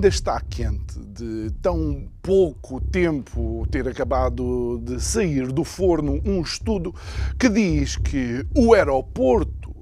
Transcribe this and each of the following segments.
Ainda está quente de tão pouco tempo ter acabado de sair do forno um estudo que diz que o aeroporto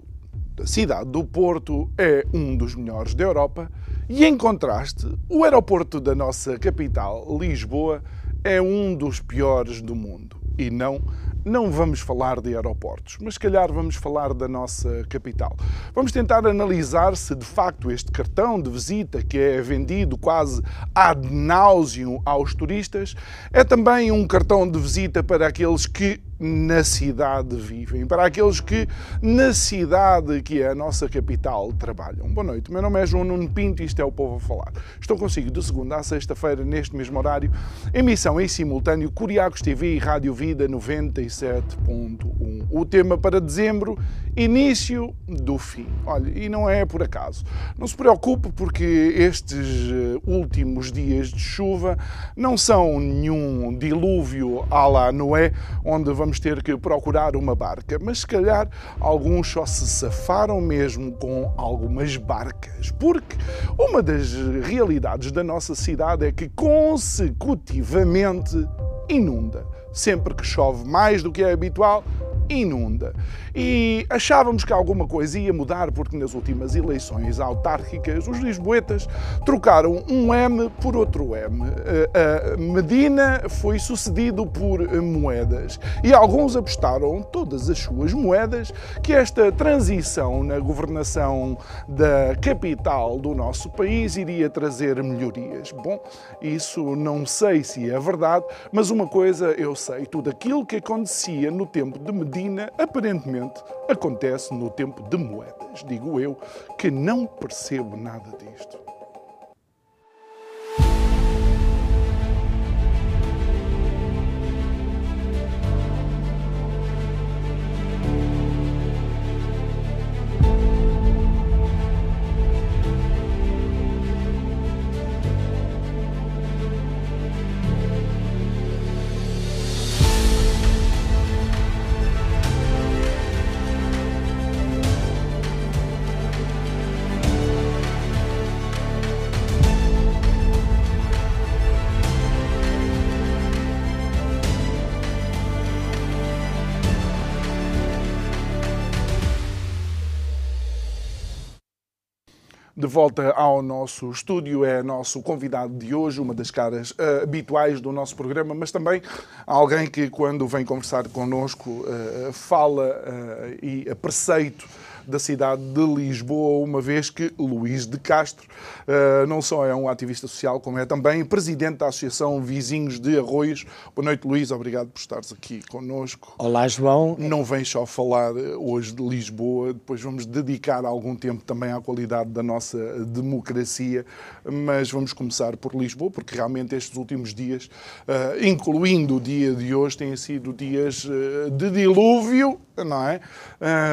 da cidade do Porto é um dos melhores da Europa e, em contraste, o aeroporto da nossa capital, Lisboa, é um dos piores do mundo. E não não vamos falar de aeroportos, mas se calhar vamos falar da nossa capital. Vamos tentar analisar se de facto este cartão de visita que é vendido quase ad nauseum aos turistas é também um cartão de visita para aqueles que na cidade vivem, para aqueles que na cidade, que é a nossa capital, trabalham. Boa noite, meu nome é João Nuno Pinto e isto é o Povo a Falar. Estou consigo de segunda a sexta-feira, neste mesmo horário, emissão em simultâneo Curiacos TV e Rádio Vida 97.1. O tema para dezembro, início do fim. Olha, e não é por acaso. Não se preocupe porque estes eh, últimos dias de chuva não são nenhum dilúvio à la Noé, onde vamos vamos ter que procurar uma barca, mas se calhar alguns só se safaram mesmo com algumas barcas, porque uma das realidades da nossa cidade é que consecutivamente inunda. Sempre que chove mais do que é habitual, inunda. E achávamos que alguma coisa ia mudar porque nas últimas eleições autárquicas os lisboetas trocaram um M por outro M. A Medina foi sucedido por moedas e alguns apostaram todas as suas moedas que esta transição na governação da capital do nosso país iria trazer melhorias. Bom, isso não sei se é verdade, mas uma coisa eu sei, tudo aquilo que acontecia no tempo de Medina Medina, aparentemente, acontece no tempo de moedas. Digo eu que não percebo nada disto. De volta ao nosso estúdio. É nosso convidado de hoje, uma das caras uh, habituais do nosso programa, mas também alguém que, quando vem conversar connosco, uh, fala uh, e a preceito da cidade de Lisboa, uma vez que Luís de Castro uh, não só é um ativista social, como é também presidente da Associação Vizinhos de Arroios. Boa noite, Luís, obrigado por estares aqui connosco. Olá, João. Não vens só falar eh, hoje de Lisboa, depois vamos dedicar algum tempo também à qualidade da nossa democracia, mas vamos começar por Lisboa, porque realmente estes últimos dias, uh, incluindo o dia de hoje, têm sido dias uh, de dilúvio, não é?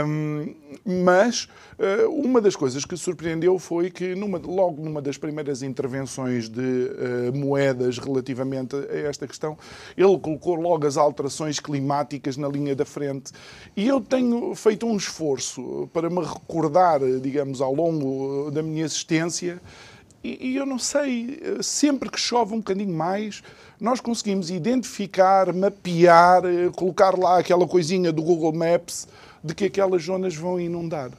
Um, mas uh, uma das coisas que surpreendeu foi que, numa, logo numa das primeiras intervenções de uh, moedas relativamente a esta questão, ele colocou logo as alterações climáticas na linha da frente. E eu tenho feito um esforço para me recordar, digamos, ao longo da minha existência. E, e eu não sei, sempre que chove um bocadinho mais, nós conseguimos identificar, mapear, colocar lá aquela coisinha do Google Maps de que aquelas zonas vão inundar.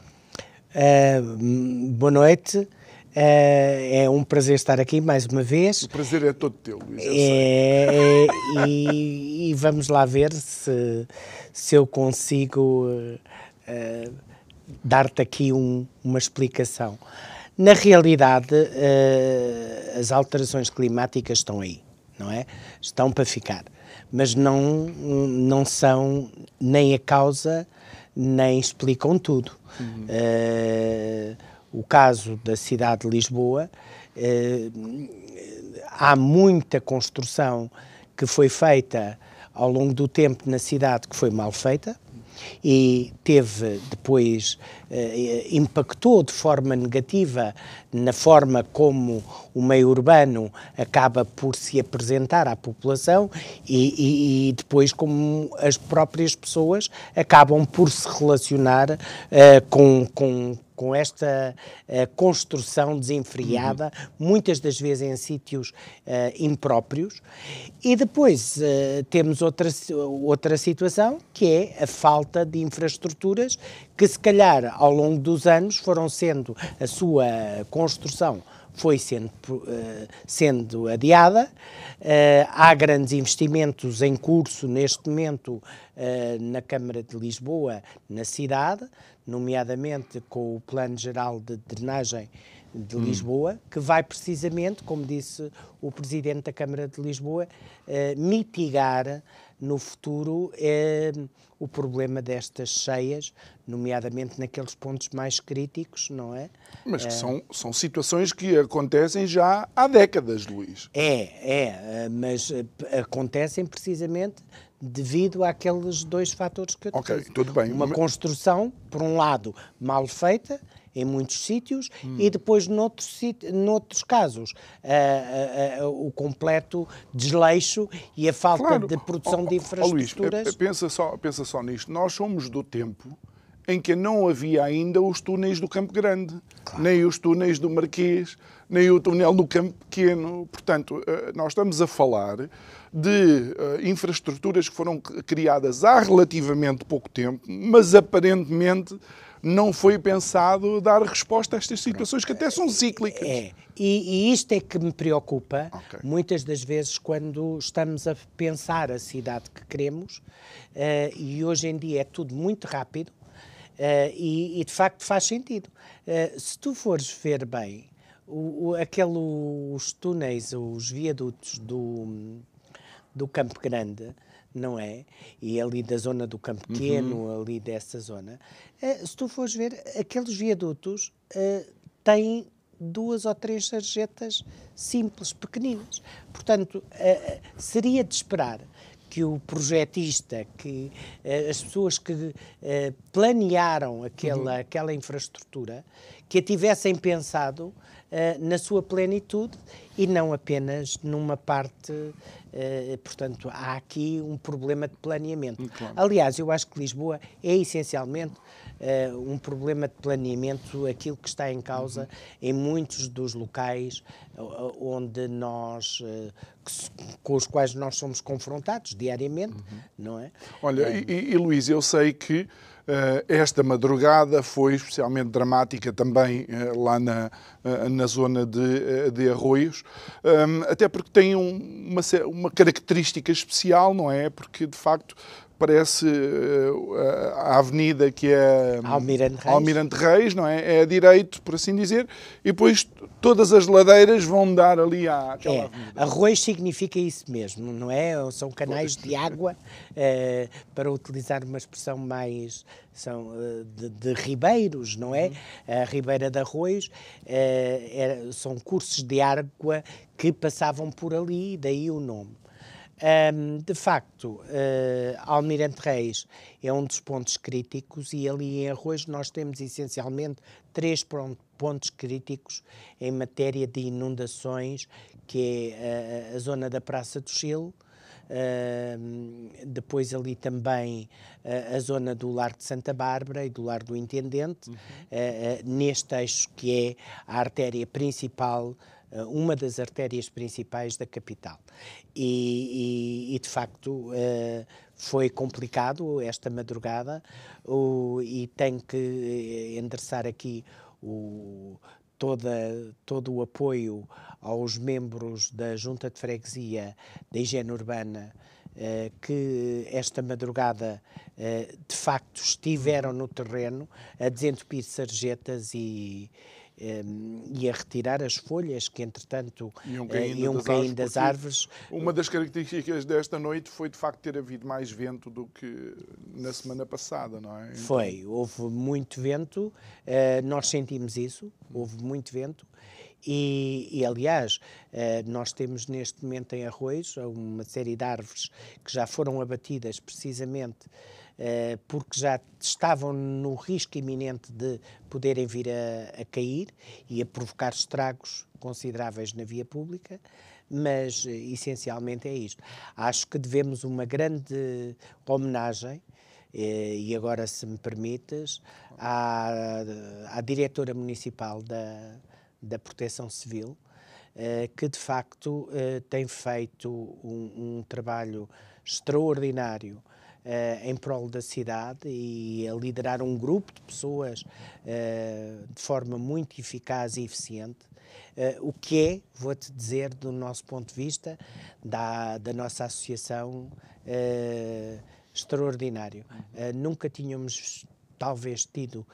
Uh, boa noite. Uh, é um prazer estar aqui mais uma vez. O prazer é todo teu, Luís. É, é, e, e, vamos lá ver se, se eu consigo uh, dar-te aqui um, uma explicação. Na realidade, uh, as alterações climáticas estão aí, não é? Estão para ficar. Mas não, não são nem a causa nem explicam tudo. Uhum. Uh, o caso da cidade de Lisboa, há muita construção que foi feita ao longo do tempo na cidade que foi mal feita e teve depois eh, impactou de forma negativa na forma como o meio urbano acaba por se apresentar à população e, e, e depois como as próprias pessoas acabam por se relacionar eh, com, com com esta uh, construção desenfreada, uhum. muitas das vezes em sítios uh, impróprios. E depois uh, temos outra, outra situação, que é a falta de infraestruturas, que se calhar ao longo dos anos foram sendo a sua construção foi sendo, sendo adiada. há grandes investimentos em curso neste momento na Câmara de Lisboa, na cidade nomeadamente com o Plano Geral de Drenagem de hum. Lisboa, que vai precisamente, como disse o Presidente da Câmara de Lisboa, eh, mitigar no futuro eh, o problema destas cheias, nomeadamente naqueles pontos mais críticos, não é? Mas que são, são situações que acontecem já há décadas, Luís. É, é, eh, mas acontecem precisamente devido àqueles dois fatores que eu te Ok, tudo bem. Uma construção, por um lado, mal feita, em muitos sítios hum. e depois noutros, noutros casos uh, uh, uh, o completo desleixo e a falta claro. de produção oh, de infraestruturas. Oh, Luís, pensa só, pensa só nisto. Nós somos do tempo em que não havia ainda os túneis do Campo Grande, claro. nem os túneis do Marquês, nem o túnel do Campo Pequeno. Portanto, eh, nós estamos a falar de uh, infraestruturas que foram criadas há relativamente pouco tempo, mas aparentemente não foi pensado dar resposta a estas situações que até são cíclicas. É, e, e isto é que me preocupa okay. muitas das vezes quando estamos a pensar a cidade que queremos, uh, e hoje em dia é tudo muito rápido, uh, e, e, de facto faz sentido. se tu fores ver bem, o, o, aquele, os túneis, os viadutos do do Campo Grande, não é? E ali da zona do Campo Pequeno, uhum. ali dessa zona. Uh, se tu fores ver, aqueles viadutos uh, têm duas ou três sarjetas simples, pequeninas. Portanto, uh, seria de esperar que o projetista, que uh, as pessoas que uh, planearam aquela, uhum. aquela infraestrutura, que a tivessem pensado na sua plenitude e não apenas numa parte eh, portanto, há aqui um problema de planeamento. Hum, claro. Aliás, eu acho que Lisboa é essencialmente uh, um problema de planeamento, aquilo que está em causa uhum. em muitos dos locais onde nós, com os quais nós somos confrontados diariamente, uhum. não é? Olha, e, e Luís, eu sei que eh, esta madrugada foi especialmente dramática também eh, lá na, eh, na zona de, de Arroios, ehm, até porque tem uma, uma característica especial, não é? Porque de facto parece a avenida que é Almirante Reis. Almirante Reis, não é? É a direito, por assim dizer, e depois todas as ladeiras vão dar ali àquela é, avenida. Arroz significa isso mesmo, não é? São canais de água, uh, para utilizar uma expressão mais são uh, de, de, ribeiros, não é? Uhum. A Ribeira de Arroz uh, era, são cursos de água que passavam por ali, daí o nome. Um, de facto, uh, Almirante Reis é um dos pontos críticos e ali em Arroz nós temos essencialmente três pontos críticos em matéria de inundações, que é a, a zona da Praça do Chile, Uh, depois ali também uh, a zona do Lar de Santa Bárbara e do Lar do Intendente, uhum. uh, neste eixo que é a artéria principal eh, uma das artérias principais da capital. E, e, e de facto uh, foi complicado esta madrugada uh, e tenho que endereçar aqui o, toda, todo o apoio aos membros da Junta de Freguesia da Higiene Urbana que esta madrugada de facto estiveram no terreno a desentupir sarjetas e, e a retirar as folhas que, entretanto, iam caindo, iam das, caindo árvores, das árvores. Uma das características desta noite foi, de facto, ter havido mais vento do que na semana passada, não é? Então... Foi, houve muito vento, nós sentimos isso, houve muito vento e, e, aliás, nós temos neste momento em Arroios uma série de árvores que já foram abatidas precisamente porque já estavam no risco iminente de poderem vir a, a cair e a provocar estragos consideráveis na via pública, mas essencialmente é isto. Acho que devemos uma grande homenagem e agora, se me permites, à, à diretora municipal da, da Proteção Civil, que de facto tem feito um, um trabalho extraordinário em prol da cidade e a liderar um grupo de pessoas uh, de forma muito eficaz e eficiente, uh, o que é, vou-te dizer, do nosso ponto de vista, da, da nossa associação, extraordinário. nunca tínhamos talvez tido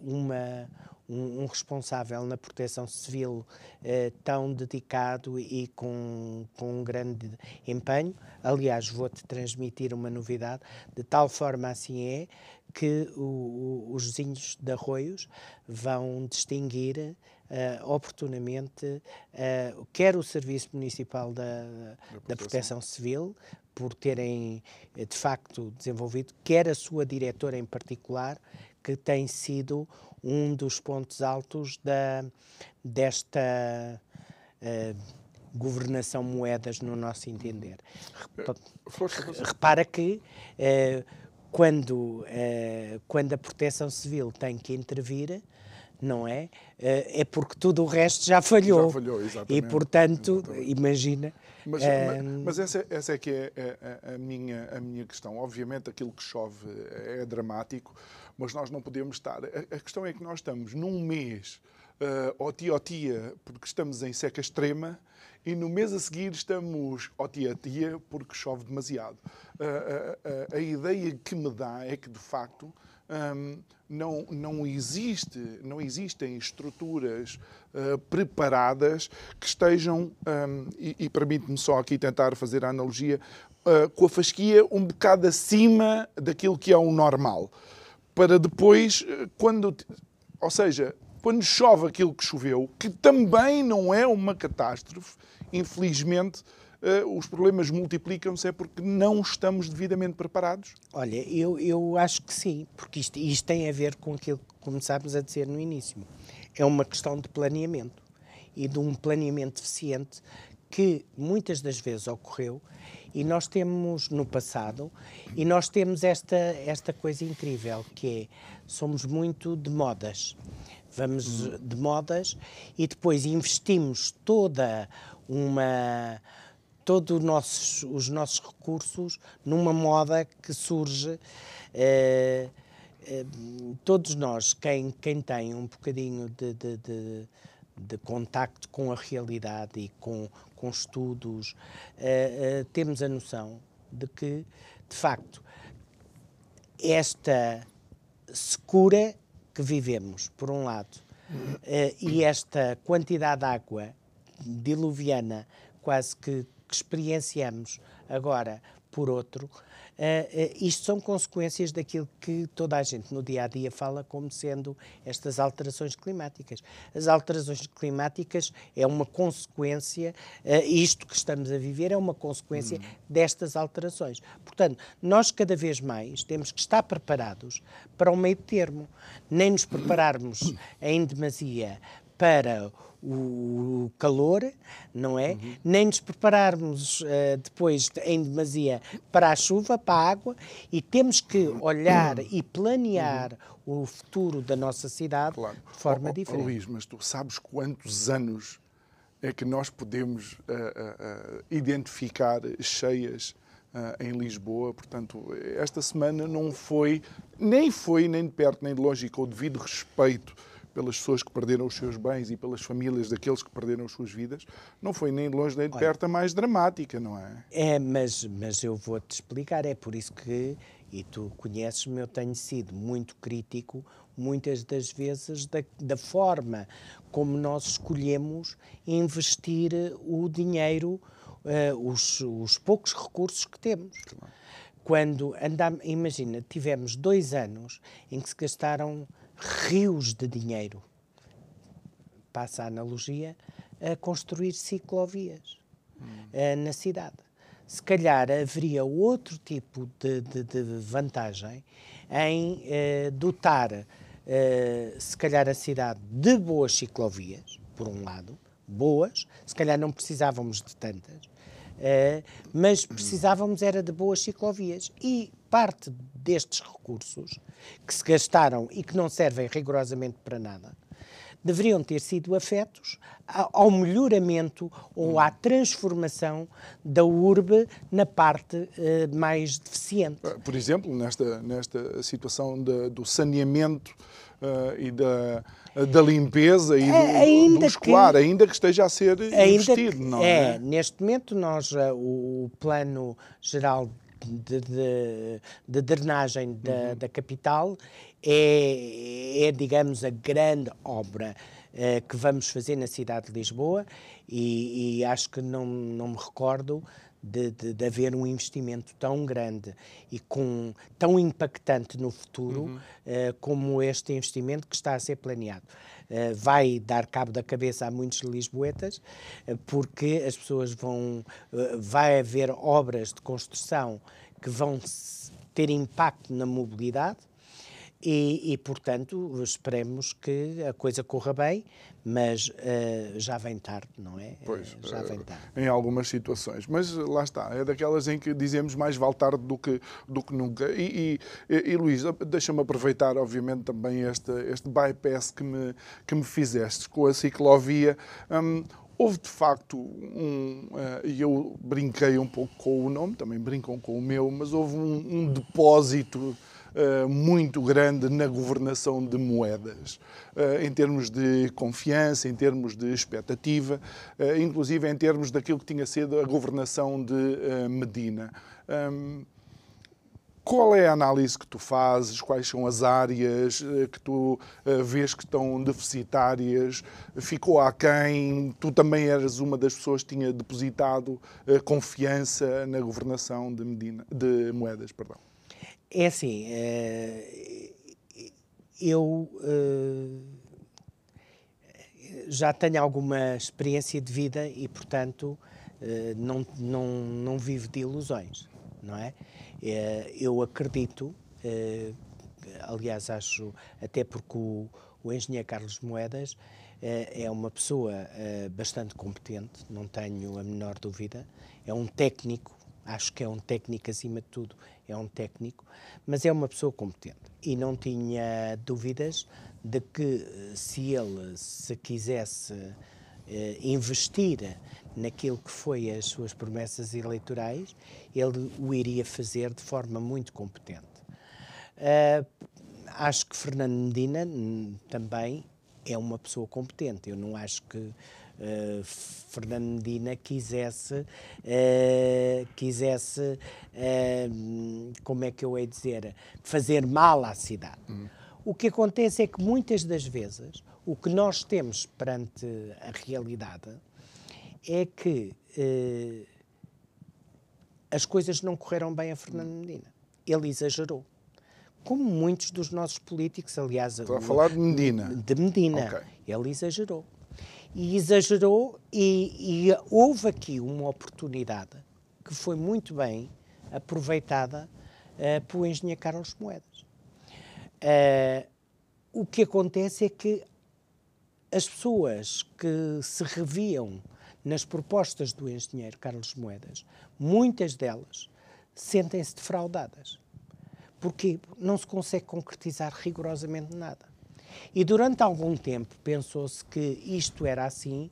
uma um, um, responsável na proteção civil eh, tão dedicado e com, com um grande empenho. Aliás, vou-te transmitir uma novidade, de tal forma assim é que o, o, os vizinhos de Arroios vão distinguir uh, oportunamente uh, quer o Serviço Municipal da, da, proteção. da Proteção Civil, por terem de facto desenvolvido, quer a sua diretora em particular, que tem sido um dos pontos altos da, desta uh, governação moedas no nosso entender. Repara que uh, quando, uh, quando a proteção civil tem que intervir, não é? É porque tudo o resto já falhou. Já falhou, exatamente. E, portanto, exatamente. imagina. Mas, mas, essa, essa é que é a, a, minha, a minha questão. Obviamente, aquilo que chove é dramático, mas nós não podemos estar. A, a questão é que nós estamos num mês uh, ó tia, ó tia, porque estamos em seca extrema, e no mês a seguir estamos ó tia, tia, porque chove demasiado. Uh, uh, a ideia que me dá é que, de facto, um, não, não, existe, não existem estruturas uh, preparadas que estejam, um, e, e permite-me só aqui tentar fazer a analogia, uh, com a fasquia um bocado acima daquilo que é o normal. Para depois, quando. Ou seja, quando chove aquilo que choveu, que também não é uma catástrofe, infelizmente, uh, os problemas multiplicam-se é porque não estamos devidamente preparados? Olha, eu, eu acho que sim, porque isto, isto tem a ver com aquilo que começámos a dizer no início. É uma questão de planeamento e de um planeamento eficiente que muitas das vezes ocorreu e nós temos no passado e nós temos esta esta coisa incrível que é somos muito de modas vamos de modas e depois investimos toda uma todos nossos, os nossos recursos numa moda que surge. Eh, eh, todos nós, quem, quem tem um bocadinho de, de, de, de contacto com a realidade e com, com estudos, eh, temos a noção de que, de facto, esta secura que vivemos, por um lado, uh, e esta quantidade de água diluviana quase que, que experienciamos agora por outro, Uh, uh, isto são consequências daquilo que toda a gente no dia a dia fala como sendo estas alterações climáticas. As alterações climáticas é uma consequência, uh, isto que estamos a viver é uma consequência hum. destas alterações. Portanto, nós cada vez mais temos que estar preparados para o meio termo. Nem nos prepararmos em demasia para o calor, não é? Uhum. Nem nos prepararmos uh, depois em demasia para a chuva, para a água, e temos que olhar uhum. e planear uhum. o futuro da nossa cidade claro. de forma oh, oh, diferente. Luís, mas tu sabes quantos anos é que nós podemos uh, uh, identificar cheias em Lisboa. Portanto, esta semana não foi, nem foi nem de perto nem de longe, com o devido respeito pelas pessoas que perderam os seus bens e pelas famílias daqueles que perderam as suas vidas, não foi nem de longe nem de perto a mais dramática, não é? É, mas, mas eu vou-te explicar, é por isso que, e tu conheces-me, eu tenho sido muito crítico muitas das vezes da, da forma como nós escolhemos investir o dinheiro, uh, os, os poucos recursos que temos. Claro. Quando andamos, imagina, tivemos dois anos em que se gastaram rios de dinheiro, passa a analogia, a construir ciclovias hum. uh, na cidade. Se calhar haveria outro tipo de, de, de vantagem em uh, dotar, uh, se calhar, a cidade de boas ciclovias, por um lado, boas, se calhar não precisávamos de tantas, mas precisávamos era de boas ciclovias. E parte destes recursos que se gastaram e que não servem rigorosamente para nada, deveriam ter sido afetos ao melhoramento ou à transformação da urbe na parte eh, mais deficiente. Por exemplo, nesta, nesta situação de, do saneamento uh, e da, da limpeza e do, ainda do escolar, que, ainda que esteja a ser investido, que, não é? É, neste momento nós, uh, o Plano Geral de, de, de drenagem da, uhum. da capital é, é, digamos, a grande obra uh, que vamos fazer na cidade de Lisboa e, e acho que não, não me recordo de, de, de, haver um investimento tão grande e com, tão impactante no futuro uhum. uh, como este investimento que está a ser planeado. Uh, vai dar cabo da cabeça a muitos lisboetas, uh, porque as pessoas vão. vai haver obras de construção que vão ter impacto na mobilidade e, e, portanto, esperemos que a coisa corra bem, mas uh, já vem tarde, não é? Pois, já vem tarde. Em algumas situações. Mas lá está, é daquelas em que dizemos mais vale tarde do que, do que nunca. E, e, e Luís, deixa-me aproveitar, obviamente, também este, este bypass que me, que me fizeste com a ciclovia. Um, Houve de facto um, uh, e eu brinquei um pouco com o nome, também brincam com o meu, mas houve um, um depósito uh, muito grande na governação de moedas, uh, em termos de confiança, em termos de expectativa, inclusive em termos daquilo que tinha sido a governação de Medina. Um, qual é a análise que tu fazes? Quais são as áreas eh, que tu eh, vês que estão deficitárias? Ficou aquém? Tu também eras uma das pessoas que tinha depositado eh, confiança na governação de, Medina, de Moedas. Perdão. É assim, eu já tenho alguma experiência de vida e, portanto, não, não, não vivo de ilusões, não é? Eu acredito, aliás, acho, até porque o, o engenheiro Carlos Moedas é uma pessoa bastante competente, não tenho a menor dúvida, é um técnico, acho que é um técnico acima de tudo, é um técnico, mas é uma pessoa competente e não tinha dúvidas de que se ele se quisesse investir naquilo que foi as suas promessas eleitorais, ele o iria fazer de forma muito competente. Uh, acho que Fernando Medina hum, também é uma pessoa competente. Eu não acho que uh, Fernando Medina quisesse, uh, quisesse como é que eu hei dizer, fazer mal à cidade. Uhum. O que acontece é que muitas das vezes o que nós temos perante a realidade é que eh, as coisas não correram bem a Fernando Medina. Ele exagerou. Como muitos dos nossos políticos, aliás. Estou a falar de Medina. De Medina. Okay. Ele exagerou. E exagerou, e, e, houve aqui uma oportunidade que foi muito bem aproveitada uh, pelo engenheiro Carlos Moedas. Uh, o que acontece é que as pessoas que se reviam nas propostas do engenheiro Carlos Moedas, muitas delas sentem-se defraudadas. Porque não se consegue concretizar rigorosamente nada. E durante algum tempo pensou-se que isto era assim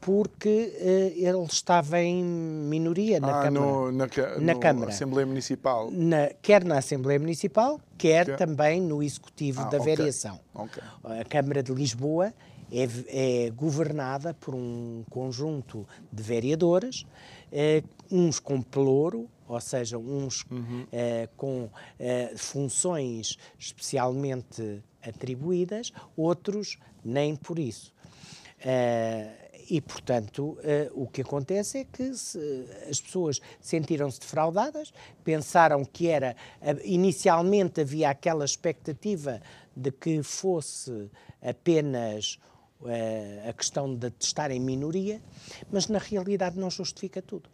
porque uh, ele estava em minoria na ah, Câmara. No, na, na no Câmara. Assembleia Municipal. Na, quer na Assembleia Municipal, quer que... também no Executivo ah, da okay. Variação. Okay. A Câmara de Lisboa é, é, governada por um conjunto de vereadores, eh, uns com pelouro, ou seja, uns uhum. eh, com eh, funções especialmente atribuídas, outros nem por isso. Uh, e, portanto, uh, o que acontece é que se, as pessoas sentiram-se defraudadas, pensaram que era. Uh, inicialmente havia aquela expectativa de que fosse apenas a questão de estar em minoria, mas na realidade não justifica tudo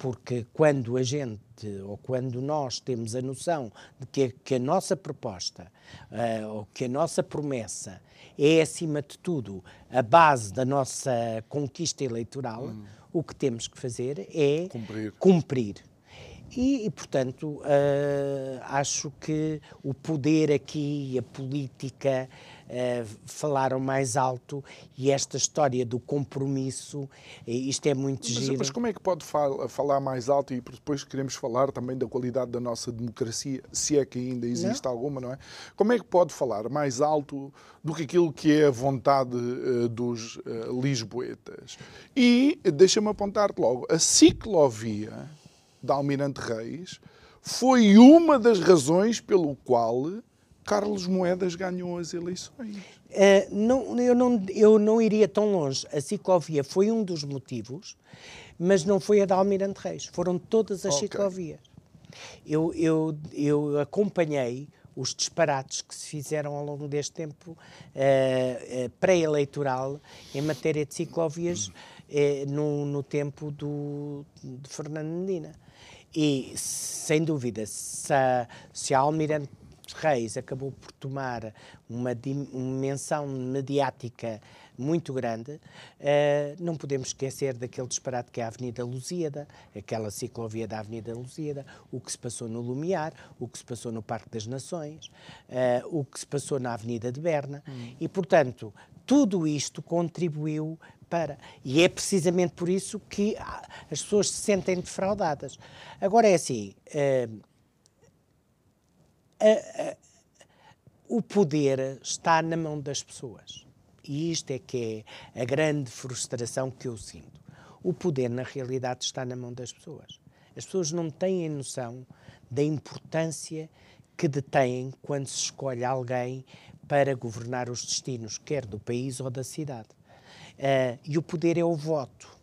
porque quando a gente, ou quando nós temos a noção de que, que a nossa proposta, uh, ou que a nossa promessa é, acima de tudo, a base da nossa conquista eleitoral, hum. o que temos que fazer é cumprir. cumprir. E, e, portanto, uh, acho que o poder aqui, a política, uh, falaram mais alto e esta história do compromisso, isto é muito mas, giro. Mas como é que pode fal falar mais alto e depois queremos falar também da qualidade da nossa democracia, se é que ainda existe não. alguma, não é? Como é que pode falar mais alto do que aquilo que é a vontade uh, dos lisboetas? E, deixa-me apontar-te logo, a ciclovia da Almirante Reis foi uma das razões pelo qual Carlos Moedas ganhou as eleições. Uh, não, eu, não, eu não iria tão longe. A ciclovia foi um dos motivos, mas não foi a da Almirante Reis. Foram todas as okay. ciclovias. Eu, eu, eu acompanhei os disparates que se fizeram ao longo deste tempo uh, uh, pré-eleitoral em matéria de ciclovias uh, no, no tempo do, de Fernando Medina. E, sem dúvida, se a, se a Almirante Reis acabou por tomar uma dimensão mediática muito grande, uh, não podemos esquecer daquele disparate que é a Avenida Lusíada, aquela ciclovia da Avenida Lusíada, o que se passou no Lumiar, o que se passou no Parque das Nações, uh, o que se passou na Avenida de Berna, hum. e, portanto, tudo isto contribuiu para. E é precisamente por isso que as pessoas se sentem defraudadas. Agora é assim. Uh, uh, uh, o poder está na mão das pessoas. E isto é que é a grande frustração que eu sinto. O poder, na realidade, está na mão das pessoas. As pessoas não têm noção da importância que detêm quando se escolhe alguém para governar os destinos, quer do país ou da cidade. Uh, e o poder é o voto.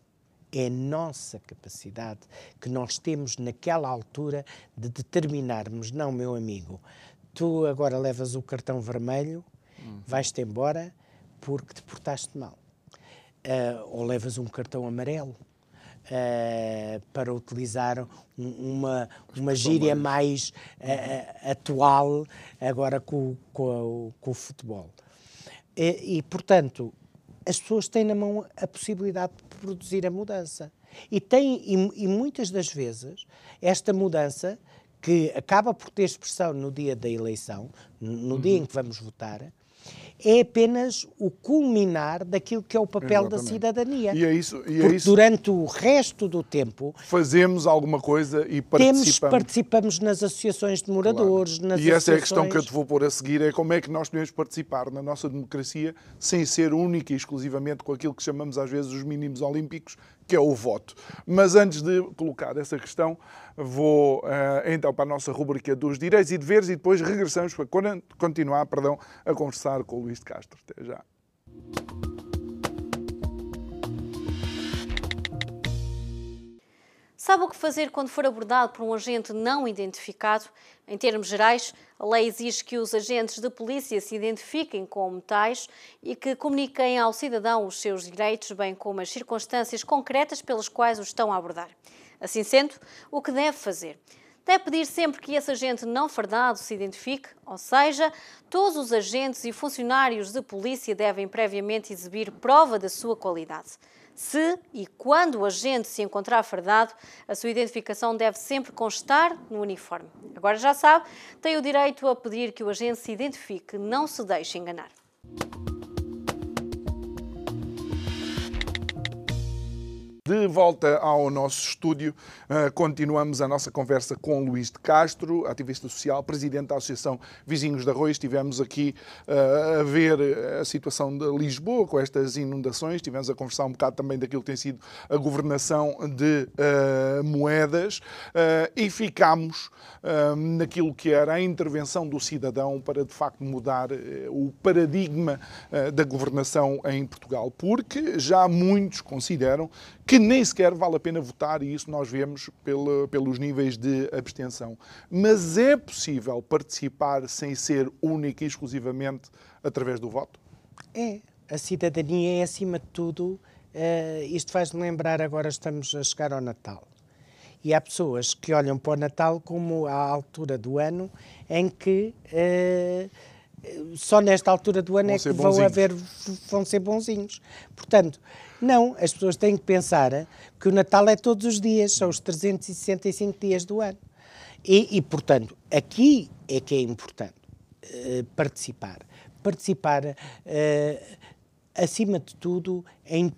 É a nossa capacidade que nós temos naquela altura de determinarmos, não, meu amigo, tu agora levas o cartão vermelho, uhum. vais-te embora porque te portaste mal. Uh, ou levas um cartão amarelo. Uh, para utilizar um, uma, uma gíria mais uh, atual agora com, com, com o futebol. E, e, portanto, as pessoas têm na mão a possibilidade de produzir a mudança. E, tem, e, e muitas das vezes, esta mudança, que acaba por ter expressão no dia da eleição, no uhum. dia em que vamos votar, é apenas o culminar daquilo que é o papel Exatamente. da cidadania. E é isso, e é isso. durante o resto do tempo fazemos alguma coisa e participamos. Temos, participamos nas associações de moradores. Claro. e essa é a questão que eu te vou pôr a seguir: é como é que nós podemos participar na nossa democracia sem ser única e exclusivamente com aquilo que chamamos às vezes os mínimos olímpicos, que é o voto. Mas antes de colocar essa questão, vou uh, então para a nossa rubrica dos direitos e deveres e depois regressamos para continuar perdão, a conversar com o Luís de Castro. Até já. Sabe o que fazer quando for abordado por um agente não identificado? Em termos gerais, a lei exige que os agentes de polícia se identifiquem como tais e que comuniquem ao cidadão os seus direitos, bem como as circunstâncias concretas pelas quais o estão a abordar. Assim sendo, o que deve fazer? Deve pedir sempre que esse agente não fardado se identifique, ou seja, todos os agentes e funcionários de polícia devem previamente exibir prova da sua qualidade. Se e quando o agente se encontrar fardado, a sua identificação deve sempre constar no uniforme. Agora já sabe, tem o direito a pedir que o agente se identifique, não se deixe enganar. De volta ao nosso estúdio, uh, continuamos a nossa conversa com Luís de Castro, ativista social, presidente da Associação Vizinhos de Arroz. Estivemos aqui uh, a ver a situação de Lisboa com estas inundações, estivemos a conversar um bocado também daquilo que tem sido a governação de moedas e ficámos naquilo que era a intervenção do cidadão para de facto mudar o paradigma da governação em Portugal, porque já muitos consideram que nem sequer vale a pena votar, e isso nós vemos pelo, pelos níveis de abstenção. Mas é possível participar sem ser única e exclusivamente através do voto? É. A cidadania é, acima de tudo, uh, isto faz-me lembrar, agora estamos a chegar ao Natal. E há pessoas que olham para o Natal como a altura do ano em que uh, só nesta altura do ano vão é que vão haver, vão ser bonzinhos. Portanto, não, as pessoas têm que pensar que o Natal é todos os dias, são os 365 dias do ano. E, e portanto, aqui é que é importante uh, participar. Participar, uh, acima de tudo, em,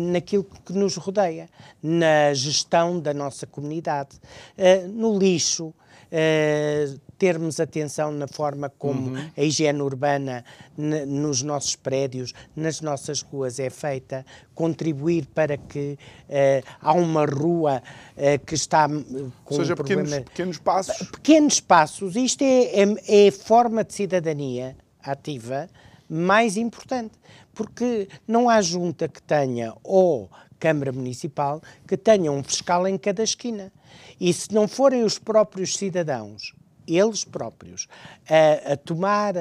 naquilo que nos rodeia, na gestão da nossa comunidade, uh, no lixo, Uh, termos atenção na forma como uhum. a higiene urbana nos nossos prédios, nas nossas ruas é feita, contribuir para que uh, há uma rua uh, que está com Ou seja, um pequenos, pequenos passos. Pequenos passos. Isto é, é, é forma de cidadania ativa mais importante, porque não há junta que tenha ou Câmara Municipal que tenha um fiscal em cada esquina. E se não forem os próprios cidadãos eles próprios a, a tomar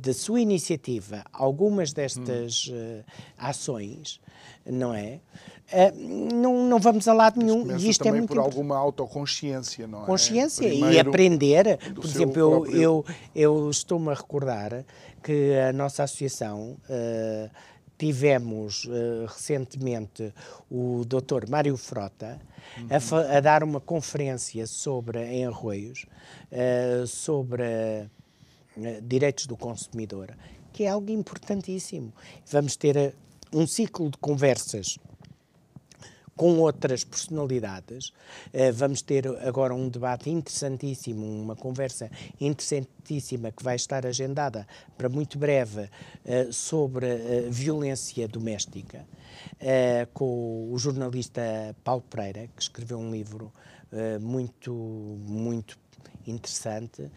da sua iniciativa algumas destas hum. ações, não é? Uh, não, não vamos a lado nenhum. E isto é muito por alguma autoconsciência, não é? Consciência e aprender. Por exemplo, eu, próprio... eu, eu estou-me a recordar que a nossa associação. Uh, tivemos uh, recentemente o Dr. Mário Frota uhum. a, a, dar uma conferência sobre, em Arroios uh, sobre uh, direitos do consumidor, que é algo importantíssimo. Vamos ter um ciclo de conversas com outras personalidades. Uh, vamos ter agora um debate interessantíssimo, uma conversa interessantíssima que vai estar agendada para muito breve uh, sobre uh, violência doméstica, com o jornalista Paulo Pereira, que escreveu um livro muito, muito interessante,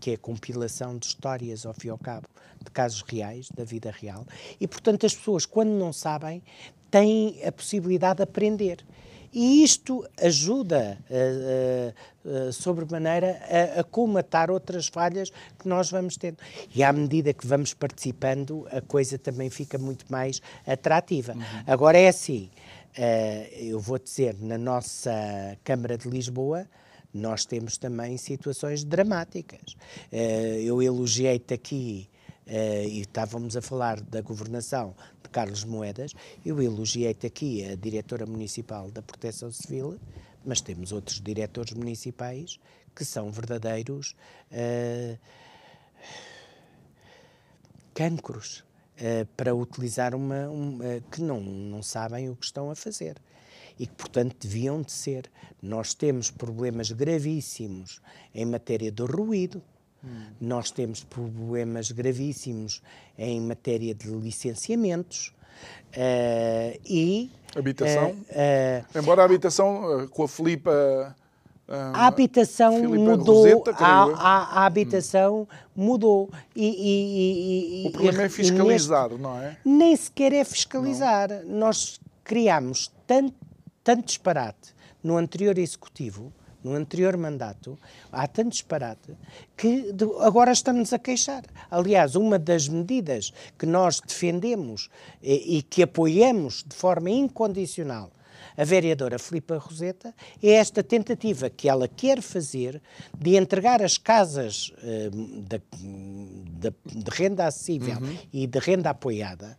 que é a compilação de histórias, ao fim e ao cabo, de casos reais, da vida real. E, portanto, as pessoas, quando não sabem, têm a possibilidade de aprender. E isto ajuda, uh, uh, uh, sobremaneira, a, a comatar outras falhas que nós vamos tendo. E à medida que vamos participando, a coisa também fica muito mais atrativa. Uhum. Agora é assim, eu vou dizer, na nossa Câmara de Lisboa, nós temos também situações dramáticas. eu elogiei-te aqui Uh, e estávamos a falar da governação de Carlos Moedas, eu elogiei-te aqui a diretora municipal da Proteção Civil, mas temos outros diretores municipais que são verdadeiros uh, cancros uh, para utilizar uma, um, que não, não sabem o que estão a fazer e que, portanto, deviam de ser. Nós temos problemas gravíssimos em matéria de ruído, Hum. Nós temos problemas gravíssimos em matéria de licenciamentos uh, e. Habitação? Uh, uh, Embora a habitação com a Filipa. a habitação Filipa mudou. A, a, a, habitação hum. mudou. E, e, e, o problema é fiscalizar, neste, não é? Nem sequer é fiscalizar. Não. Nós criámos tanto, tanto disparate no anterior executivo no anterior mandato, há tanto disparate que agora estamos a queixar. Aliás, uma das medidas que nós defendemos e, e que apoiamos de forma incondicional a vereadora Filipa Roseta é esta tentativa que ela quer fazer de entregar as casas de, de, de, renda acessível uhum. e de renda apoiada,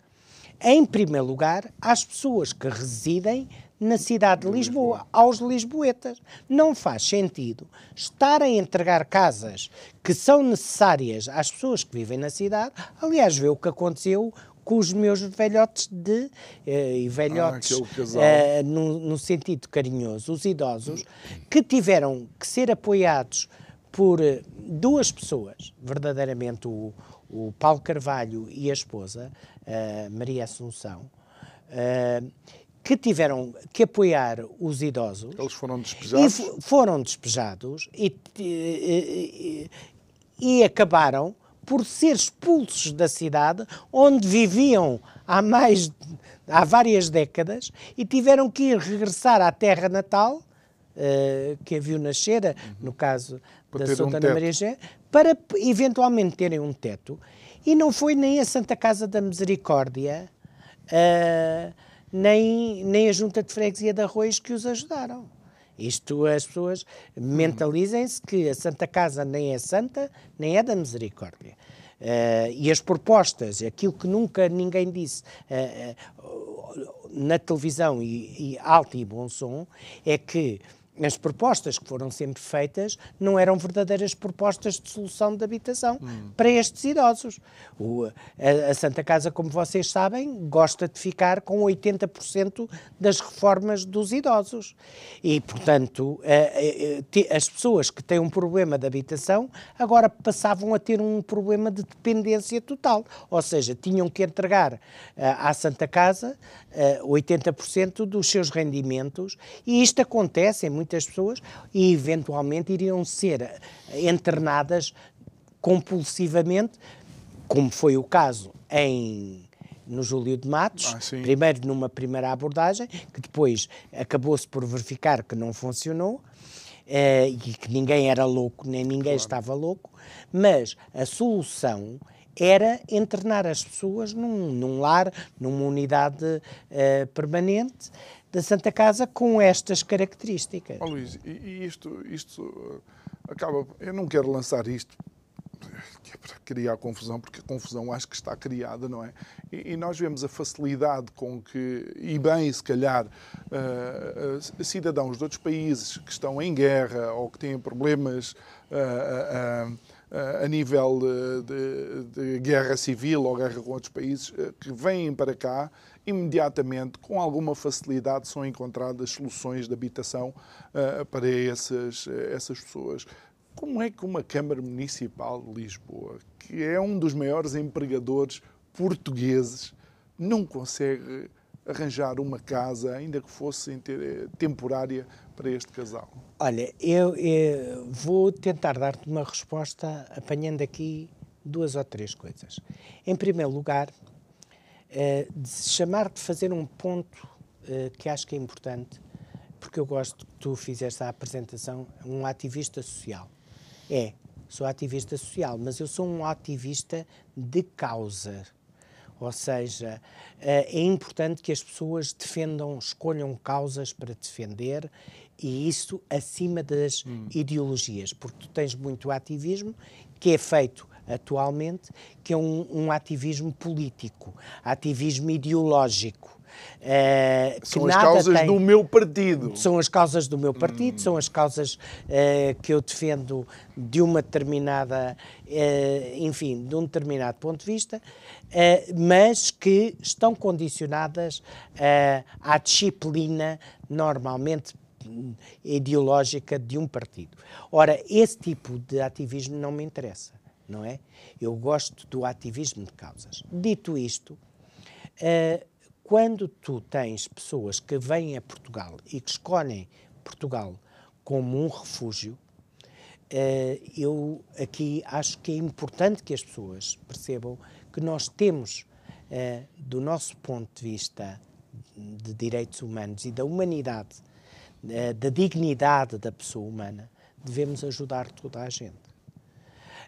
em primeiro lugar, às pessoas que residem na cidade de Lisboa, aos lisboetas. Não faz sentido estar a entregar casas que são necessárias às pessoas que vivem na cidade. Aliás, vê o que aconteceu com os meus velhotes de eh, e velhotes Ah, eh, no, no sentido carinhoso, os idosos que tiveram que ser apoiados por eh, duas pessoas, verdadeiramente o, o Paulo Carvalho e a esposa, uh, Maria Assunção, uh, que tiveram que apoiar os idosos. Eles foram despejados? E foram despejados e, e, e, e acabaram por ser expulsos da cidade onde viviam há mais há várias décadas e tiveram que ir regressar à terra natal uh, que a viu nascer, no caso para da Santa um Maria Gé, para eventualmente terem um teto. E não foi nem a Santa Casa da Misericórdia, uh, nem, nem a Junta de Freguesia de Arroios que os ajudaram. Isto as pessoas mentalizem-se que a Santa Casa nem é santa, nem é da misericórdia. Uh, e as propostas, aquilo que nunca ninguém disse uh, uh, na televisão e, e alto e bom som, é que as propostas que foram sempre feitas não eram verdadeiras propostas de solução de habitação hum. para estes idosos. O, a, a, Santa Casa, como vocês sabem, gosta de ficar com 80% das reformas dos idosos. E, portanto, a, a, as pessoas que têm um problema de habitação agora passavam a ter um problema de dependência total. Ou seja, tinham que entregar à Santa Casa 80% dos seus rendimentos e isto acontece em muitas pessoas e eventualmente iriam ser internadas compulsivamente, como foi o caso em no Júlio de Matos, ah, primeiro numa primeira abordagem, que depois acabou-se por verificar que não funcionou, eh, e que ninguém era louco, nem ninguém claro. estava louco, mas a solução era internar as pessoas num, num lar, numa unidade uh, permanente da Santa Casa com estas características. Oh, Luís, e, e isto, isto eh, acaba. Eu não quero lançar isto é para criar confusão, porque a confusão acho que está criada, não é? E, e nós vemos a facilidade com que, e bem, se calhar, uh, uh, cidadãos de outros países que estão em guerra ou que têm problemas. Uh, a nível de, de, guerra civil ou guerra com outros países, que vêm para cá, imediatamente, com alguma facilidade, são encontradas soluções de habitação uh, para essas, essas pessoas. Como é que uma Câmara Municipal de Lisboa, que é um dos maiores empregadores portugueses, não consegue arranjar uma casa, ainda que fosse temporária, para este casal? Olha, eu, eu vou tentar dar-te uma resposta apanhando aqui duas ou três coisas. Em primeiro lugar, uh, de chamar de fazer um ponto uh, que acho que é importante, porque eu gosto que tu fizeste a apresentação, um ativista social. É, sou ativista social, mas eu sou um ativista de causa. Ou seja, eh, é importante que as pessoas defendam, escolham causas para defender e isso acima das hum. ideologias, porque tu tens muito ativismo que é feito atualmente, que é um, um ativismo político, ativismo ideológico. Uh, são as causas tem, do meu partido. São as causas do meu partido, hum. são as causas uh, que eu defendo de uma determinada, uh, enfim, de um determinado ponto de vista, mas que estão condicionadas à disciplina normalmente ideológica de um partido. Ora, esse tipo de ativismo não me interessa, não é? Eu gosto do ativismo de causas. Dito isto, uh, quando tu tens pessoas que vêm a Portugal e que escolhem Portugal como um refúgio, uh, eu aqui acho que é importante que as pessoas percebam que nós temos, uh, do nosso ponto de vista de direitos humanos e da humanidade, da dignidade da pessoa humana, devemos ajudar toda a gente.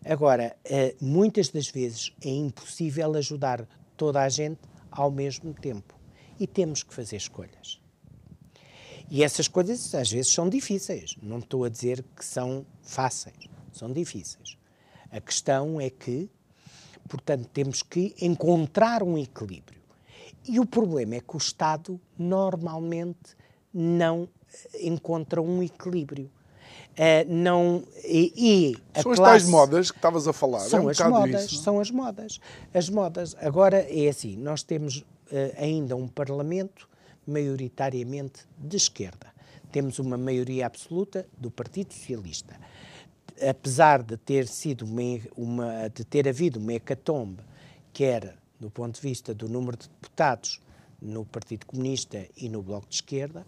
Agora, eh, muitas das vezes é impossível ajudar toda a gente ao mesmo tempo e temos que fazer escolhas. E essas coisas às vezes são difíceis. Não estou a dizer que são fáceis, são difíceis. A questão é que, portanto, temos que encontrar um equilíbrio. E o problema é que o Estado normalmente não encontra um equilíbrio. Não, e, e a são classe, as tais modas que estavas a falar. São é um as modas, isso, são as modas. As modas. Agora é assim, nós temos uh, ainda um Parlamento maioritariamente de esquerda. Temos uma maioria absoluta do Partido Socialista. Apesar de ter sido uma, uma de ter havido uma hecatombe, quer do ponto de vista do número de deputados no Partido Comunista e no Bloco de Esquerda,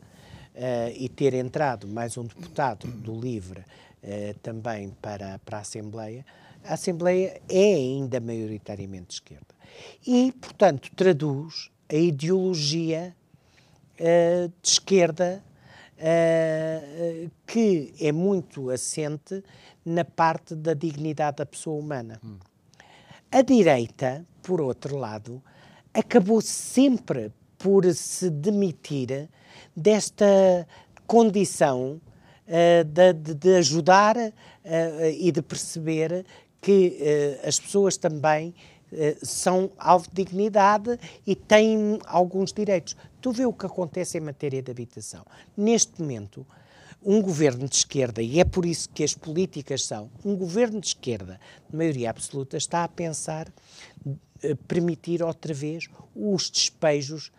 uh, e ter entrado mais um deputado do LIVRE uh, também para, para a Assembleia, a Assembleia é ainda maioritariamente de esquerda. E, portanto, traduz a ideologia uh, de esquerda que é muito assente na parte da dignidade da pessoa humana. Hum. A direita, por outro lado, acabou sempre por se demitir desta condição uh, de, de, ajudar uh, e de perceber que uh, as pessoas também são alvo de dignidade e têm alguns direitos. Tu vê o que acontece em matéria de habitação. Neste momento, um governo de esquerda, e é por isso que as políticas são, um governo de esquerda, de maioria absoluta, está a pensar permitir outra vez os despejos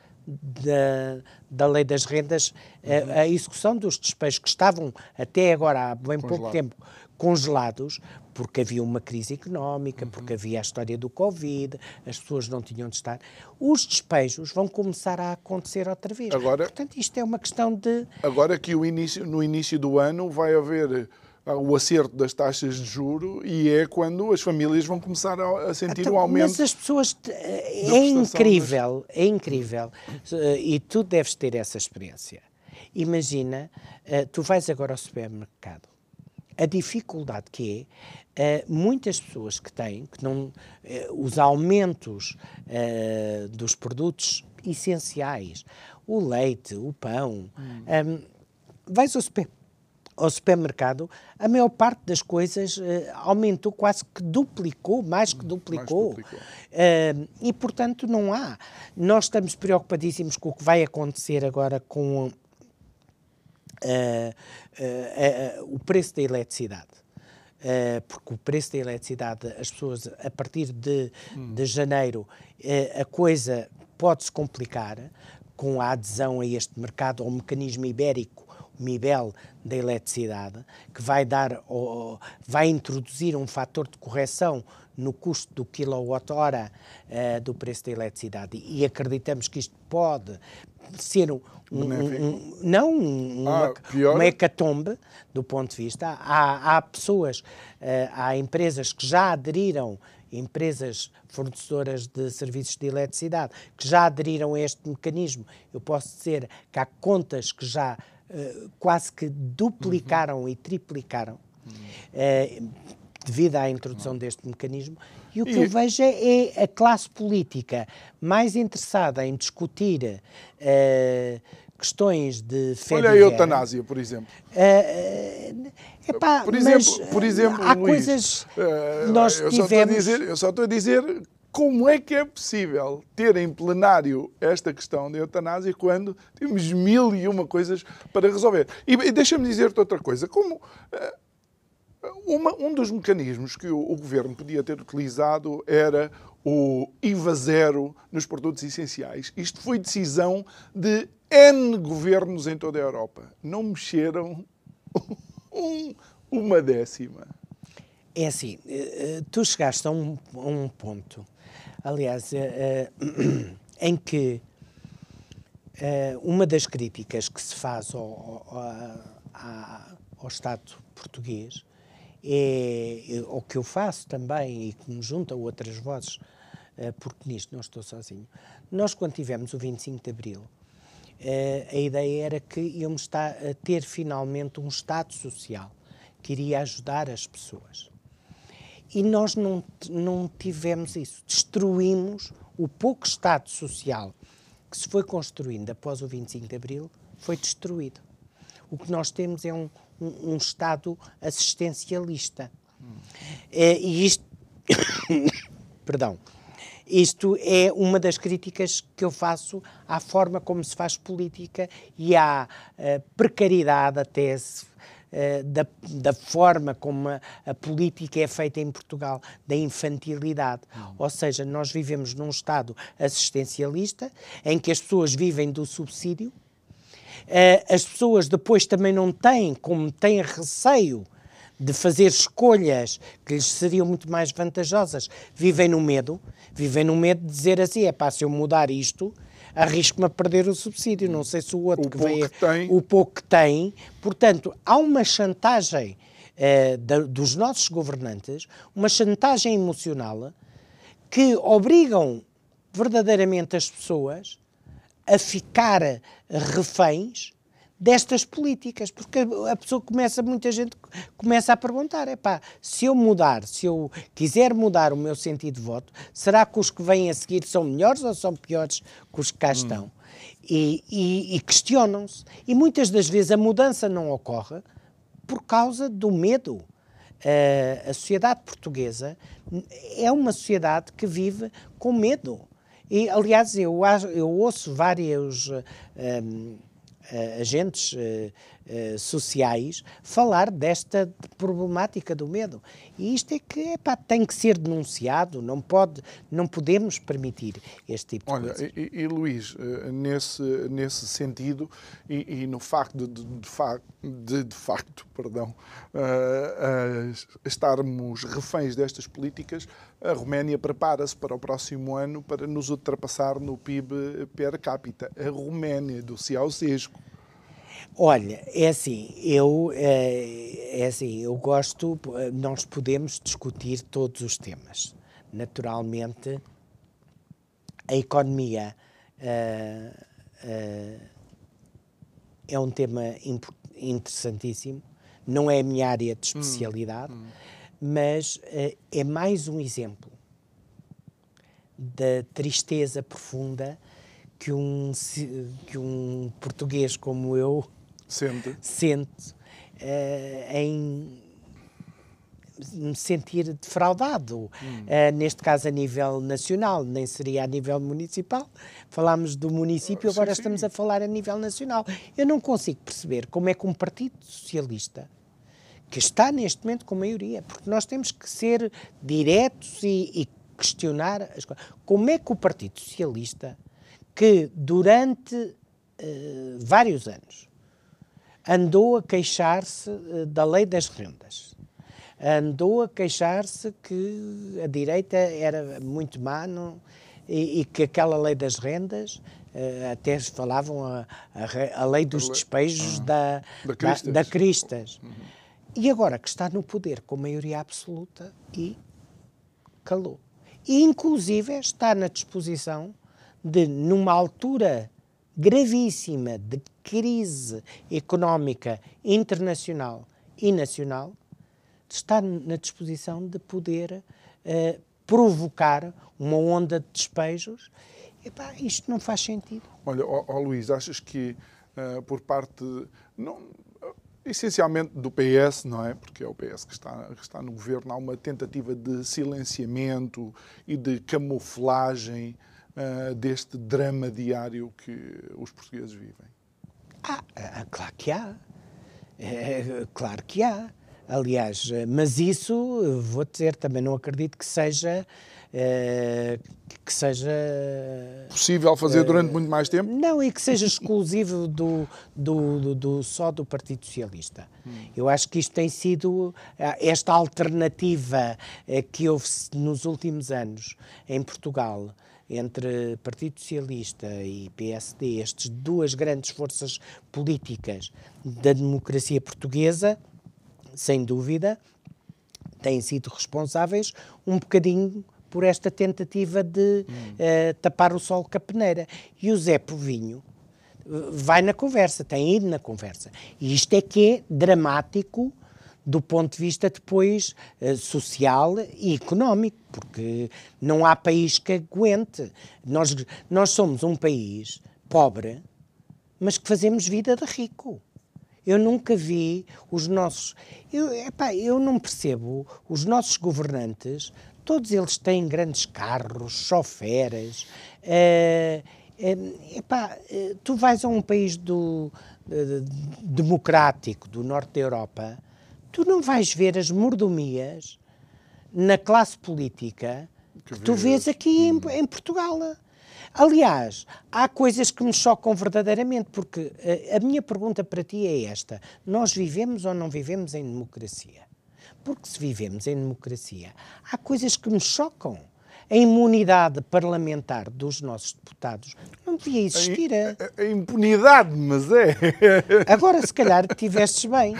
da, da lei das rendas, uhum. a, a, execução dos despejos que estavam até agora, há bem Congelado. pouco tempo, congelados, porque havia uma crise económica, uhum. porque havia a história do Covid, as pessoas não tinham de estar. Os despejos vão começar a acontecer outra vez. Agora, Portanto, isto é uma questão de. Agora que o início, no início do ano vai haver o acerto das taxas de juro e é quando as famílias vão começar a, sentir então, o aumento. Mas as pessoas é incrível, é incrível e tu deves ter essa experiência. Imagina, eh, tu vais agora ao supermercado. A dificuldade que é eh, muitas pessoas que têm, que não eh, os aumentos dos produtos essenciais, o leite, o pão, hum. vais ao supermercado ao supermercado, a maior parte das coisas uh, aumentou, quase que duplicou, mais que duplicou. Mais duplicou. Uh, e, portanto, não há. Nós estamos preocupadíssimos com o que vai acontecer agora com uh, o preço da eletricidade. porque o preço da eletricidade, as pessoas, a partir de, hum. de janeiro, a coisa pode-se complicar com a adesão a este mercado, ao mecanismo ibérico MIBEL da eletricidade, que vai dar, vai introduzir um fator de correção no custo do quilowatt-hora uh, do preço da eletricidade. E acreditamos que isto pode ser um, um, um não uma, ah, uma hecatombe do ponto de vista. Há, há pessoas, uh, há empresas que já aderiram empresas fornecedoras de serviços de eletricidade que já aderiram a este mecanismo. Eu posso dizer que há contas que já eh, quase que duplicaram uhum. e triplicaram uh, devido à introdução deste mecanismo. E o que e... eu vejo é, é, a classe política mais interessada em discutir uh, questões de fé Olha a eutanásia, por exemplo. Uh, epá, por exemplo, por exemplo há Luís, coisas uh, nós eu tivemos... Só dizer, eu só estou a dizer como é que é possível ter em plenário esta questão da eutanásia quando temos mil e uma coisas para resolver? E, e deixa-me dizer-te outra coisa. Como uh, uma, um dos mecanismos que o, o, governo podia ter utilizado era o IVA zero nos produtos essenciais. Isto foi decisão de N governos em toda a Europa. Não mexeram um, uma décima. É assim, eh, eh, tu chegaste a um, a um ponto aliás, uh, em que uh, uma das críticas que se faz ao, ao, ao Estado português é, o que eu faço também e que me junta outras vozes, porque nisto não estou sozinho. Nós, quando tivemos o 25 de Abril, a ideia era que íamos ter finalmente um Estado social que iria ajudar as pessoas. E nós não, não tivemos isso. Destruímos o pouco Estado social que se foi construindo após o 25 de Abril, foi destruído. O que nós temos é um, um, um Estado assistencialista. Hum. É, e isto. Perdão. Isto é uma das críticas que eu faço à forma como se faz política e à uh, precariedade até se uh, da, da, forma como a, a, política é feita em Portugal, da infantilidade. Uhum. Ou seja, nós vivemos num Estado assistencialista em que as pessoas vivem do subsídio, uh, as pessoas depois também não têm, como têm receio de fazer escolhas que lhes seriam muito mais vantajosas, vivem no medo, vivem no medo de dizer assim, é pá, se eu mudar isto, arrisco-me a perder o subsídio, não sei se o outro o que vem, tem. o pouco que tem, portanto, há uma chantagem uh, da, dos nossos governantes, uma chantagem emocional que obrigam verdadeiramente as pessoas a ficar reféns destas políticas, porque a pessoa começa, muita gente começa a perguntar, é pá, se eu mudar, se eu quiser mudar o meu sentido de voto, será que os que vêm a seguir são melhores ou são piores que os que cá hum. estão? E, e, e questionam-se. E muitas das vezes a mudança não ocorre por causa do medo. Uh, a sociedade portuguesa é uma sociedade que vive com medo. E, aliás, eu, eu ouço vários um, uh, agentes uh, sociais falar desta problemática do medo. E isto é que epá, tem que ser denunciado, não, pode, não podemos permitir este tipo Olha, de coisa. E, e Luís, nesse, nesse sentido, e, e no facto de, de, de, de, facto perdão, estarmos reféns destas políticas, a Roménia prepara-se para o próximo ano para nos ultrapassar no PIB per capita. A Roménia do Ceausescu. Olha, é assim, eu é, é assim, eu gosto, nós podemos discutir todos os temas. Naturalmente, a economia uh, uh, é um tema interessantíssimo, não é a minha área de hum, especialidade. Hum, hum mas uh, é mais um exemplo da tristeza profunda que um, que um português como eu sente, sente uh, em me sentir defraudado, hum. uh, neste caso a nível nacional, nem seria a nível municipal. Falámos do município, agora sim, estamos a falar a nível nacional. Eu não consigo perceber como é que um Partido Socialista que está neste momento com maioria, porque nós temos que ser diretos e, e questionar as coisas. Como é que o Partido Socialista, que durante uh, vários anos andou a queixar-se uh, da lei das rendas, andou a queixar-se que a direita era muito má não, e, e, que aquela lei das rendas uh, até falavam a, a, a, lei dos despejos da, da, Cristas. Da, da Cristas. Uhum e agora que está no poder com maioria absoluta e calou. E, inclusive, está na disposição de, numa altura gravíssima de crise económica internacional e nacional, está na disposição de poder uh, provocar uma onda de despejos. Epá, isto não faz sentido. Olha, ó, ó Luís, achas que uh, por parte. Não, essencialmente do PS, não é? Porque é o PS que está, que está no governo, há uma tentativa de silenciamento e de camuflagem uh, deste drama diário que os portugueses vivem. Ah, ah claro que há. É, claro que há. Aliás, mas isso, vou dizer, também não acredito que seja eh, que seja possível fazer durante muito mais tempo? Não, e que seja exclusivo do, do, do, do só do Partido Socialista. Hum. Eu acho que isto tem sido eh, esta alternativa eh, que houve nos últimos anos em Portugal entre Partido Socialista e PSD, estas duas grandes forças políticas da democracia portuguesa, sem dúvida, têm sido responsáveis um bocadinho por esta tentativa de hum. uh, tapar o sol com a peneira. E o Zé Povinho eh, vai na conversa, tem ido na conversa. E isto é que é dramático do ponto de vista depois uh, social e económico, porque não há país que aguente. Nós, nós somos um país pobre, mas que fazemos vida de rico. Eu nunca vi os nossos. Eu, epá, eu não percebo os nossos governantes Todos eles têm grandes carros, choferes. Uh, epá, tu vais a um país do, democrático do norte da Europa, tu não vais ver as mordomias na classe política que, que tu vês aqui em, em, Portugal. Aliás, há coisas que me chocam verdadeiramente, porque a, eh, a minha pergunta para ti é esta: nós vivemos ou não vivemos em democracia? Porque se vivemos em democracia, há coisas que me chocam. A imunidade parlamentar dos nossos deputados não devia existir. A, a, a impunidade, mas é. Agora, se calhar, tivestes bem,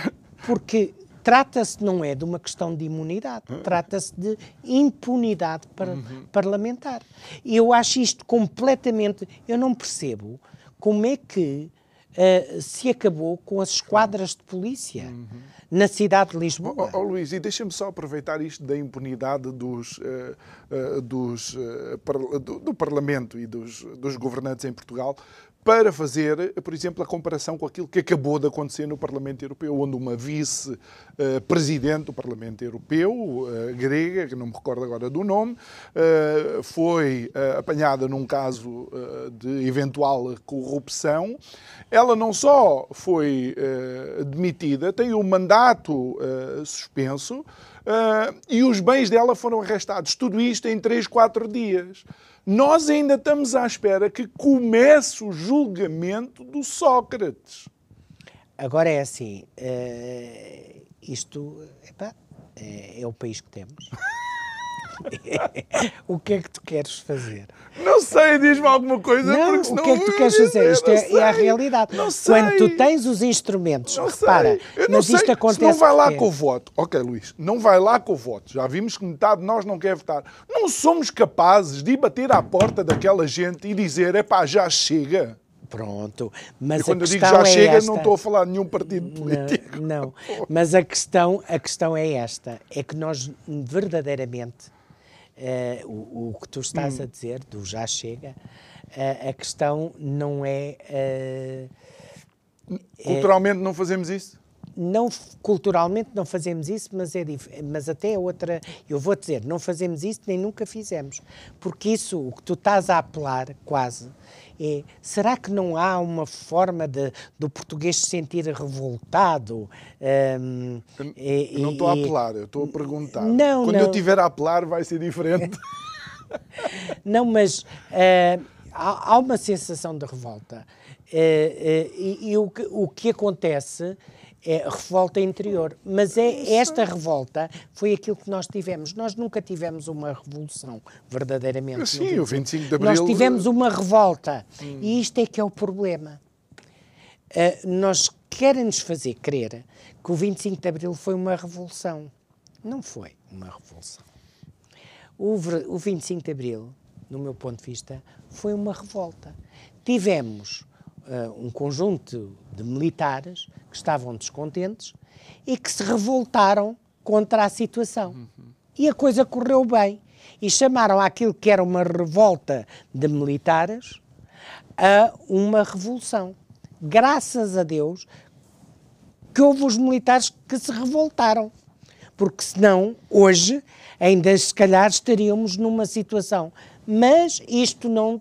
porque trata-se não é de uma questão de imunidade, trata-se de impunidade par uhum. parlamentar. Eu acho isto completamente. Eu não percebo como é que uh, se acabou com as esquadras de polícia. Uhum. Na cidade de Lisboa. Oh, oh, oh Luís, e deixa-me só aproveitar isto da impunidade dos, uh, uh, dos, do, do, Parlamento e dos, dos governantes em Portugal para fazer, por exemplo, a comparação com aquilo que acabou de acontecer no Parlamento Europeu, onde uma vice-presidente do Parlamento Europeu, eh, grega, que não me recordo agora do nome, eh, foi eh, apanhada num caso de eventual corrupção. Ela não só foi demitida, tem o mandato suspenso e os bens dela foram arrestados. Tudo isto em 3, 4 dias. Nós ainda estamos à espera que comece o julgamento do Sócrates. Agora é assim, uh, isto epá, é, é o país que temos. o que é que tu queres fazer? Não sei, diz-me alguma coisa. Não, o que é que tu queres fazer? Isto é, é, a realidade. Não sei. Quando tu tens os instrumentos, não repara, sei. mas sei. isto acontece. Se não vai lá porque... com o voto, ok, Luís, não vai lá com o voto. Já vimos que metade de nós não quer votar. Não somos capazes de ir bater à porta daquela gente e dizer, é pá, já chega. Pronto, mas e quando a eu digo já é chega, esta... não estou a falar de nenhum partido político. Não, não. mas a questão, a questão é esta, é que nós verdadeiramente uh, o, o, que tu estás hum. a dizer, do já chega, uh, a questão não é, é. Culturalmente é, não fazemos isso? Não, culturalmente não fazemos isso, mas, é, mas até outra. Eu vou dizer, não fazemos isso nem nunca fizemos. Porque isso, o que tu estás a apelar, quase, é, será que não há uma forma de, do português se sentir revoltado? Um, eu, e, não estou a apelar, eu estou a perguntar. Não, Quando não. eu tiver a apelar vai ser diferente. não, mas uh, há, há, uma sensação de revolta. Uh, uh, e, e o, que, o que acontece é revolta interior. Mas é esta revolta foi aquilo que nós tivemos. Nós nunca tivemos uma revolução, verdadeiramente. Sim, o 25 de Abril... Nós tivemos uma revolta. Hum. E isto é que é o problema. Uh, nós querem-nos fazer crer que o 25 de Abril foi uma revolução. Não foi uma revolução. O, o 25 de Abril, no meu ponto de vista, foi uma revolta. Tivemos uh, um conjunto de militares que estavam descontentes e que se revoltaram contra a situação. Uhum. E a coisa correu bem. E chamaram aquilo que era uma revolta de militares a uma revolução. Graças a Deus que houve os militares que se revoltaram. Porque senão, hoje, ainda se calhar estaríamos numa situação. Mas isto não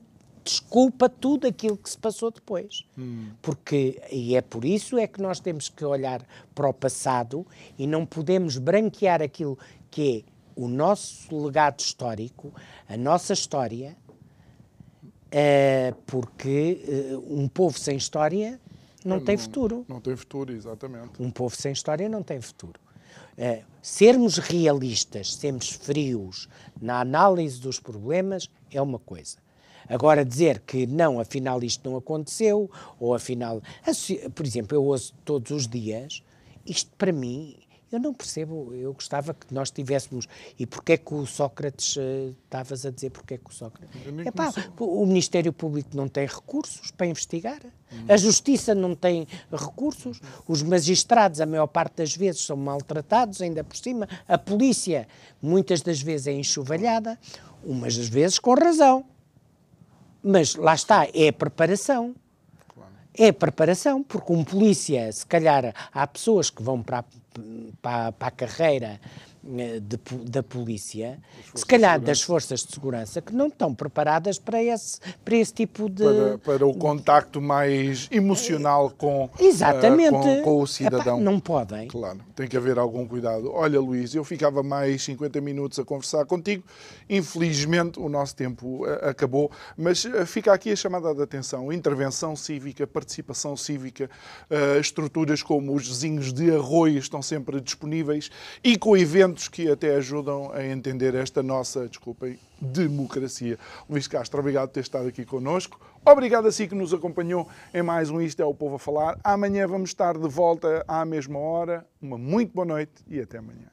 desculpa tudo aquilo que se passou depois. Hum. Porque, e é por isso é que nós temos que olhar para o passado e não podemos branquear aquilo que é o nosso legado histórico, a nossa história, uh, porque uh, um povo sem história não, não tem futuro. Não tem futuro, exatamente. Um povo sem história não tem futuro. Uh, sermos realistas, sermos frios na análise dos problemas é uma coisa. Agora, dizer que não, afinal isto não aconteceu, ou afinal. Por exemplo, eu ouço todos os dias, isto para mim eu não percebo, eu gostava que nós tivéssemos. E porquê é que o Sócrates. Uh, estavas a dizer porquê é que o Sócrates. Epá, o Ministério Público não tem recursos para investigar, hum. a Justiça não tem recursos, os magistrados, a maior parte das vezes, são maltratados, ainda por cima, a polícia, muitas das vezes, é enxovalhada, umas das vezes com razão. Mas lá está, é preparação. É a preparação, porque um polícia, se calhar, há pessoas que vão para para, para a carreira de, da polícia, se calhar das forças de segurança, que não estão preparadas para esse, para esse tipo de. Para, para o contacto mais emocional com, Exatamente. Uh, com, com, o cidadão. Epá, não podem. Claro, tem que haver algum cuidado. Olha, Luís, eu ficava mais 50 minutos a conversar contigo. Infelizmente, o nosso tempo uh, acabou, mas uh, fica aqui a chamada de atenção: intervenção cívica, participação cívica, estruturas como os vizinhos de arroio estão sempre disponíveis e com eventos que até ajudam a entender esta nossa, desculpem, democracia. Luís Castro, obrigado por ter estado aqui connosco. Obrigado a si que nos acompanhou em mais um Isto é o Povo a Falar. Amanhã vamos estar de volta à mesma hora. Uma muito boa noite e até amanhã.